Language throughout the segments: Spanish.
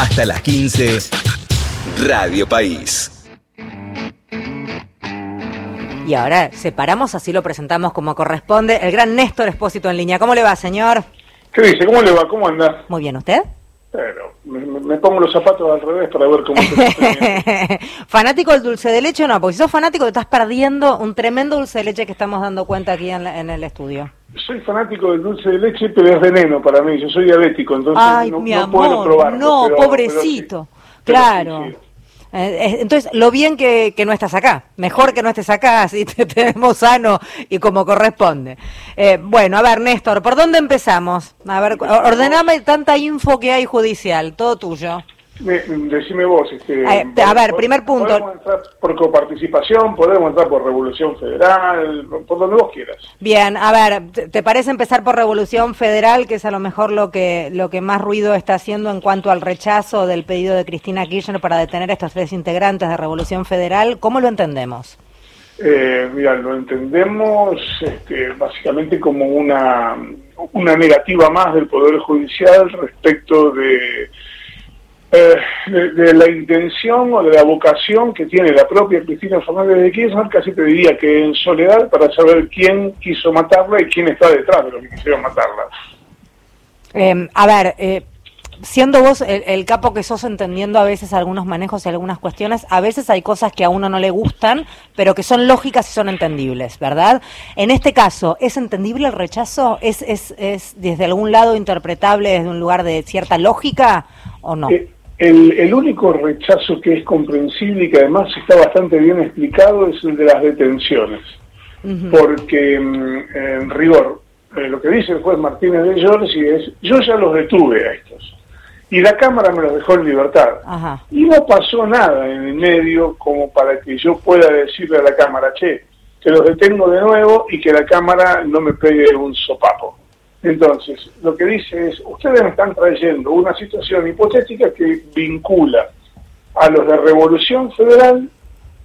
Hasta las 15, Radio País. Y ahora separamos, así lo presentamos como corresponde, el gran Néstor Espósito en línea. ¿Cómo le va, señor? ¿Qué dice? ¿Cómo le va? ¿Cómo anda? Muy bien, ¿usted? Pero me, me pongo los zapatos al revés para ver cómo se ¿Fanático del dulce de leche o no? Porque si sos fanático te estás perdiendo un tremendo dulce de leche que estamos dando cuenta aquí en, la- en el estudio. Soy fanático del dulce de leche, pero es veneno para mí. Yo soy diabético, entonces Ay, no, mi no puedo probarlo. no, pero- pero pobrecito. sí. Pero claro. sí, sí. Eh, eh, entonces, lo bien que, que no estás acá. Mejor que no estés acá, así te tenemos sano y como corresponde. Eh, bueno, a ver, Néstor, ¿por dónde empezamos? A ver, ordename tanta info que hay judicial, todo tuyo. Me- decime vos. Este, a ver, primer punto. Podemos entrar por coparticipación, podemos entrar por Revolución Federal, por donde vos quieras. Bien, a ver, ¿te- ¿te parece empezar por Revolución Federal, que es a lo mejor lo que, lo que más ruido está haciendo en cuanto al rechazo del pedido de Cristina Kirchner para detener a estos tres integrantes de Revolución Federal? ¿Cómo lo entendemos? Eh, mira, lo entendemos este, básicamente como una, una negativa más del Poder Judicial respecto de, eh, de, de la intención o de la vocación que tiene la propia Cristina Fernández de Kirchner, casi te diría que en soledad, para saber quién quiso matarla y quién está detrás de los que quisieron matarla. Eh, a ver, eh, siendo vos el, el capo que sos entendiendo a veces algunos manejos y algunas cuestiones, a veces hay cosas que a uno no le gustan, pero que son lógicas y son entendibles, ¿verdad? En este caso, ¿es entendible el rechazo? ¿Es, es, es desde algún lado interpretable desde un lugar de cierta lógica o no? El, el único rechazo que es comprensible y que además está bastante bien explicado es el de las detenciones. Porque mm, en rigor, eh, lo que dice el juez Martínez de Giorgi es, yo ya los detuve a estos. Y la Cámara me los dejó en libertad. Ajá. Y no pasó nada en el medio como para que yo pueda decirle a la Cámara, che, que los detengo de nuevo y que la Cámara no me pegue un sopapo. Entonces, lo que dice es, ustedes me están trayendo una situación hipotética que vincula a los de Revolución Federal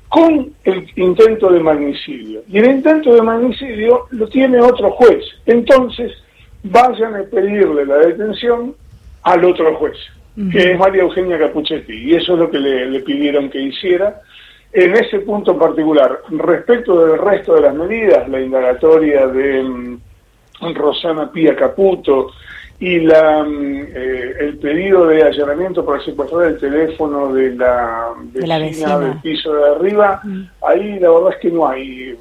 con el intento de magnicidio. Y el intento de magnicidio lo tiene otro juez. Entonces, vayan a pedirle la detención al otro juez, que es María Eugenia Capuchetti. Y eso es lo que le, le pidieron que hiciera. En ese punto en particular, respecto del resto de las medidas, la indagatoria de mm, Rosana Pía Caputo y la, mm, eh, el pedido de allanamiento para secuestrar el teléfono de la De la vecina. del piso de arriba, ahí la verdad es que no hay.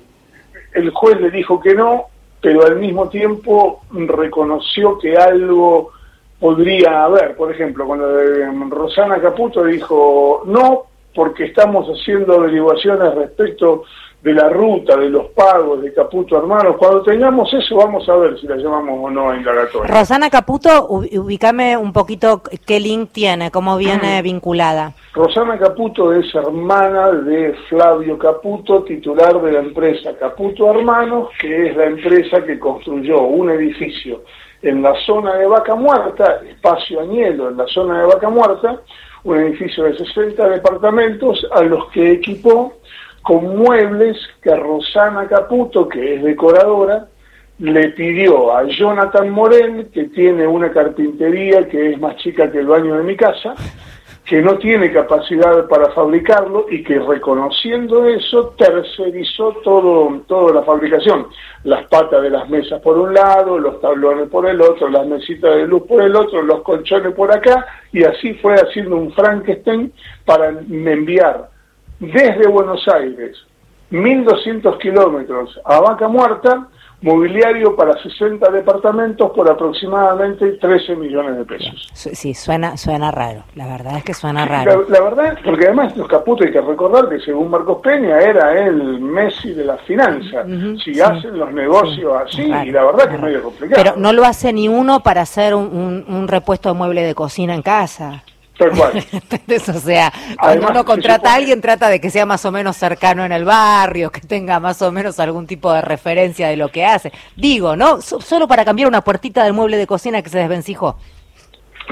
El juez le dijo que no, pero al mismo tiempo reconoció que algo podría haber. Por ejemplo, cuando eh, Rosana Caputo dijo no, porque estamos haciendo averiguaciones respecto de la ruta, de los pagos de Caputo Hermanos. Cuando tengamos eso, vamos a ver si la llamamos o no a indagatoria. Rosana Caputo, ubícame un poquito qué link tiene, cómo viene vinculada. Rosana Caputo es hermana de Flavio Caputo, titular de la empresa Caputo Hermanos, que es la empresa que construyó un edificio en la zona de Vaca Muerta, espacio Añelo, en la zona de Vaca Muerta, un edificio de 60 departamentos a los que equipó con muebles que Rosana Caputo, que es decoradora, le pidió a Jonathan Morel, que tiene una carpintería que es más chica que el baño de mi casa, que no tiene capacidad para fabricarlo y que reconociendo eso tercerizó todo toda la fabricación. Las patas de las mesas por un lado los tablones por el otro las mesitas de luz por el otro los colchones por acá y así fue haciendo un Frankenstein para enviar desde Buenos Aires 1.200 kilómetros a Vaca Muerta mobiliario para 60 departamentos por aproximadamente 13 millones de pesos. Sí, suena, suena raro, la verdad es que suena La, raro. la verdad, porque además los Caputo hay que recordar que según Marcos Peña era el Messi de las finanzas. Ujú, si sí. hacen los negocios así, Raro, y la verdad que es raro. medio complicado. Pero no lo hace ni uno para hacer un, un- un repuesto de mueble de cocina en casa. Tal cual. O sea, cuando Además, uno se contrata a alguien, trata de que sea más o menos cercano en el barrio, que tenga más o menos algún tipo de referencia de lo que hace. Digo, ¿no? So- solo para cambiar una puertita del mueble de cocina que se desvencijó.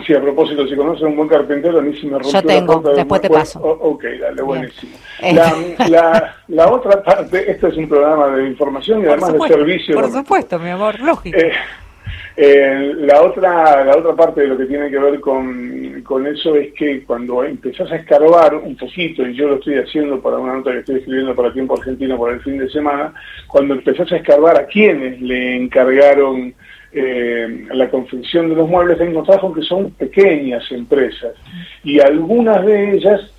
Sí, a propósito, si conoces a un buen carpintero, a mí sí me rompió Yo tengo, la puerta de después te paso. o- ok, dale, buenísimo. Eh. La, la, la otra parte, este es un programa de información y Por además de supuesto, servicio. por supuesto, mi amor, lógico. Eh, Eh, la otra la otra parte de lo que tiene que ver con, con, eso es que cuando empezás a escarbar un poquito, y yo lo estoy haciendo para una nota que estoy escribiendo para Tiempo Argentino por el fin de semana, cuando empezás a escarbar a quienes le encargaron eh, la confección de los muebles, te encontrás con que son pequeñas empresas y algunas de ellas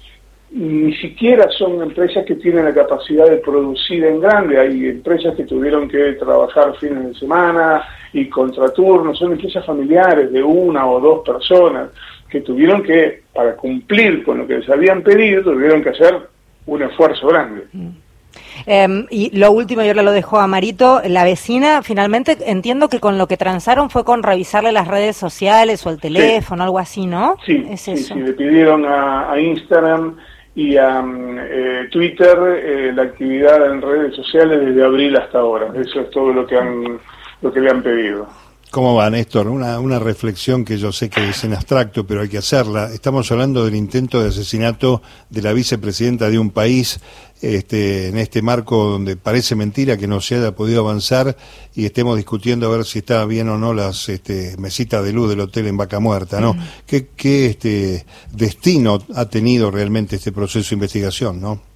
ni siquiera son empresas que tienen la capacidad de producir en grande. Hay empresas que tuvieron que trabajar fines de semana y contraturnos, son empresas familiares de una o dos personas que tuvieron que, para cumplir con lo que les habían pedido, tuvieron que hacer un esfuerzo grande. Mm. Em, y lo último, yo le lo dejo a Marito, la vecina, finalmente entiendo que con lo que transaron fue con revisarle las redes sociales o el teléfono, algo así, ¿no? Sí, sí, sí, le pidieron a Instagram y a eh, Twitter eh, la actividad en redes sociales desde abril hasta ahora. Eso es todo lo que han lo que le han pedido. ¿Cómo va, Néstor? Una, una reflexión que yo sé que es en abstracto, pero hay que hacerla. Estamos hablando del intento de asesinato de la vicepresidenta de un país este, en este marco donde parece mentira que no se haya podido avanzar y estemos discutiendo a ver si está bien o no las este, mesitas de luz del hotel en Vaca Muerta, ¿no? ¿Qué, qué este, destino ha tenido realmente este proceso de investigación, no?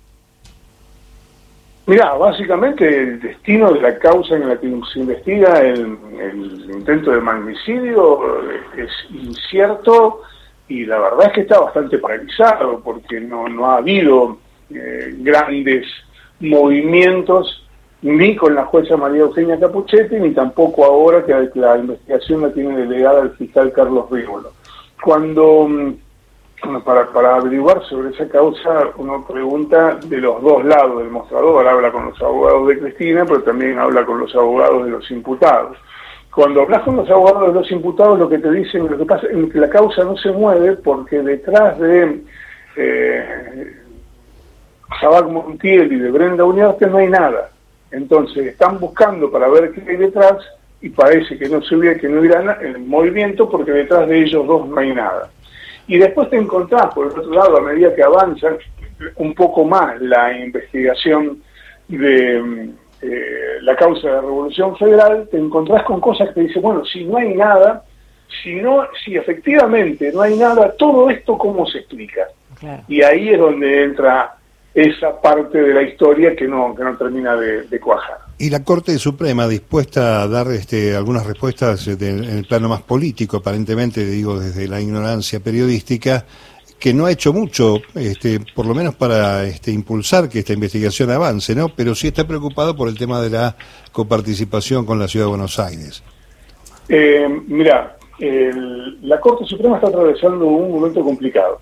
Mira, básicamente el destino de la causa en la que se investiga el, intento de magnicidio es incierto y la verdad es que está bastante paralizado porque no, no ha habido eh, grandes movimientos, ni con la jueza María Eugenia Capuchetti, ni tampoco ahora que la investigación la tiene delegada el fiscal Carlos Rívolo. Cuando, mm, para, para averiguar sobre esa causa, uno pregunta de los dos lados del mostrador, habla con los abogados de Cristina, pero también habla con los abogados de los imputados cuando hablas con los abogados de los imputados, lo que te dicen, lo que pasa es que la causa no se mueve porque detrás de eh, Montiel y de Brenda que no hay nada. Entonces están buscando para ver qué hay detrás y parece que no se hubiera, que no hubiera el movimiento porque detrás de ellos dos no hay nada. Y después te encontrás, por el otro lado, a medida que avanza un poco más la investigación de eh, la causa de la Revolución Federal, te encontrás con cosas que te dicen, bueno, si no hay nada, si no, si efectivamente no hay nada, todo esto cómo se explica. Y ahí es donde entra esa parte de la historia que no, que no termina de, cuajar. Y la Corte Suprema, dispuesta a dar este, algunas respuestas en el plano más político, aparentemente, digo, desde la ignorancia periodística, que no ha hecho mucho, este, por lo menos para este, impulsar que esta investigación avance, ¿no? Pero sí está preocupado por el tema de la coparticipación con la Ciudad de Buenos Aires. Eh, mira, la Corte Suprema está atravesando un momento complicado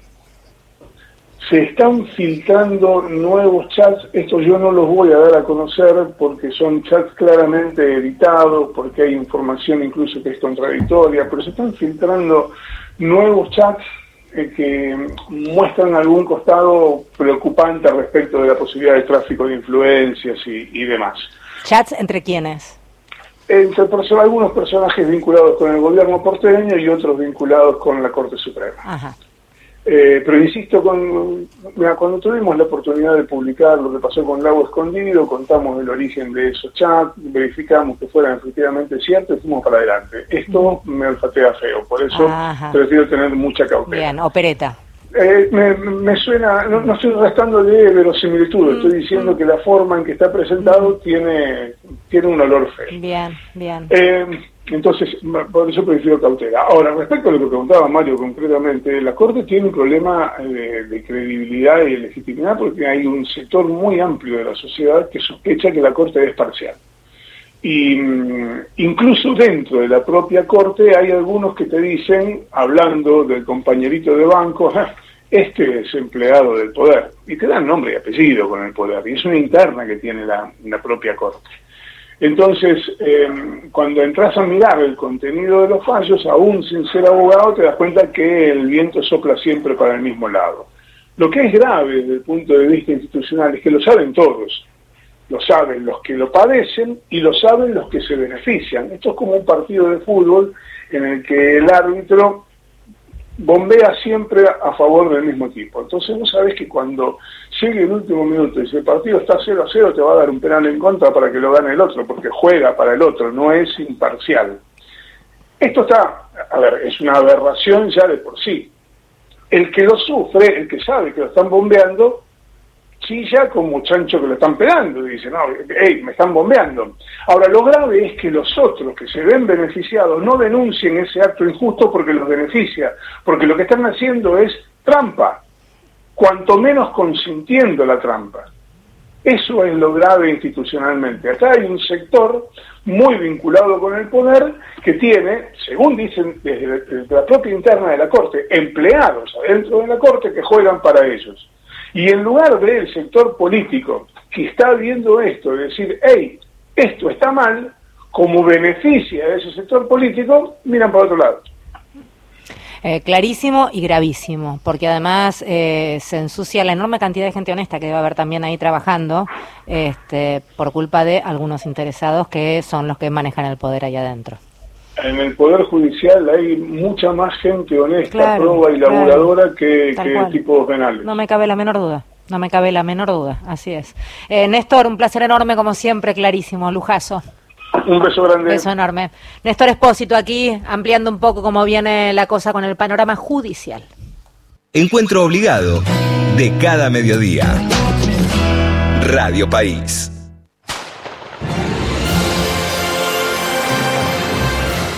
se están filtrando nuevos chats, estos yo no los voy a dar a conocer porque son chats claramente editados, porque hay información incluso que es contradictoria, pero se están filtrando nuevos chats eh, que muestran algún costado preocupante respecto de la posibilidad de tráfico de influencias y, demás. ¿Chats entre quiénes? Entre algunos personajes vinculados con el gobierno porteño y otros vinculados con la Corte Suprema. Ajá. Eh, pero insisto, con, cuando tuvimos la oportunidad de publicar lo que pasó con Lago Escondido, contamos el origen de esos chats, verificamos que fueran efectivamente ciertos y fuimos para adelante. Esto me olfatea feo, por eso prefiero tener mucha cautela. Bien, opereta. Eh, me, suena, no, estoy restando de verosimilitud, mm, estoy diciendo mm. que la forma en que está presentado mm. tiene, tiene un olor feo. Bien, bien. Eh, entonces, por eso prefiero cautela. Ahora, respecto a lo que preguntaba Mario concretamente, la Corte tiene un problema eh, de, credibilidad y de legitimidad porque hay un sector muy amplio de la sociedad que sospecha que la Corte es parcial. Y mm, incluso dentro de la propia Corte hay algunos que te dicen, hablando del compañerito de banco, este es empleado del poder, y te dan nombre y apellido con el poder, y es una interna que tiene la, propia Corte. Entonces, eh, cuando entras a mirar el contenido de los fallos, aún sin ser abogado, te das cuenta que el viento sopla siempre para el mismo lado. Lo que es grave desde el punto de vista institucional es que lo saben todos. Lo saben los que lo padecen y lo saben los que se benefician. Esto es como un partido de fútbol en el que el árbitro bombea siempre a favor del mismo equipo. Entonces vos sabés que cuando llegue el último minuto y si el partido está 0 a 0 te va a dar un penal en contra para que lo gane el otro, porque juega para el otro, no es imparcial. Esto está, a ver, es una aberración ya de por sí. El que lo sufre, el que sabe que lo están bombeando, chilla como chancho que lo están pegando y dice, no, hey, me están bombeando. Ahora, lo grave es que los otros que se ven beneficiados no denuncien ese acto injusto porque los beneficia, porque lo que están haciendo es trampa, cuanto menos consintiendo la trampa. Eso es lo grave institucionalmente. Acá hay un sector muy vinculado con el poder que tiene, según dicen desde la propia interna de la Corte, empleados adentro de la Corte que juegan para ellos. Y en lugar del sector político que está viendo esto, de decir, hey, esto está mal, como beneficia a ese sector político, miran para otro lado. Eh, clarísimo y gravísimo, porque además eh, se ensucia la enorme cantidad de gente honesta que debe haber también ahí trabajando este, por culpa de algunos interesados que son los que manejan el poder ahí adentro en el Poder Judicial hay mucha más gente honesta, proba y laboradora que, que tipos penales. No me cabe la menor duda. No me cabe la menor duda, así es. Eh, Néstor, un placer enorme como siempre, clarísimo, lujazo. Un beso grande. Un beso enorme. Néstor Espósito aquí, ampliando un poco cómo viene la cosa con el panorama judicial. Encuentro obligado de cada mediodía. Radio País.